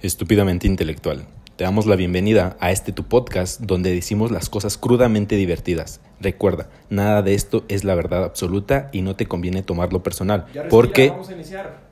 Estúpidamente intelectual. Te damos la bienvenida a este tu podcast donde decimos las cosas crudamente divertidas. Recuerda, nada de esto es la verdad absoluta y no te conviene tomarlo personal. Ya respira, porque Vamos a iniciar.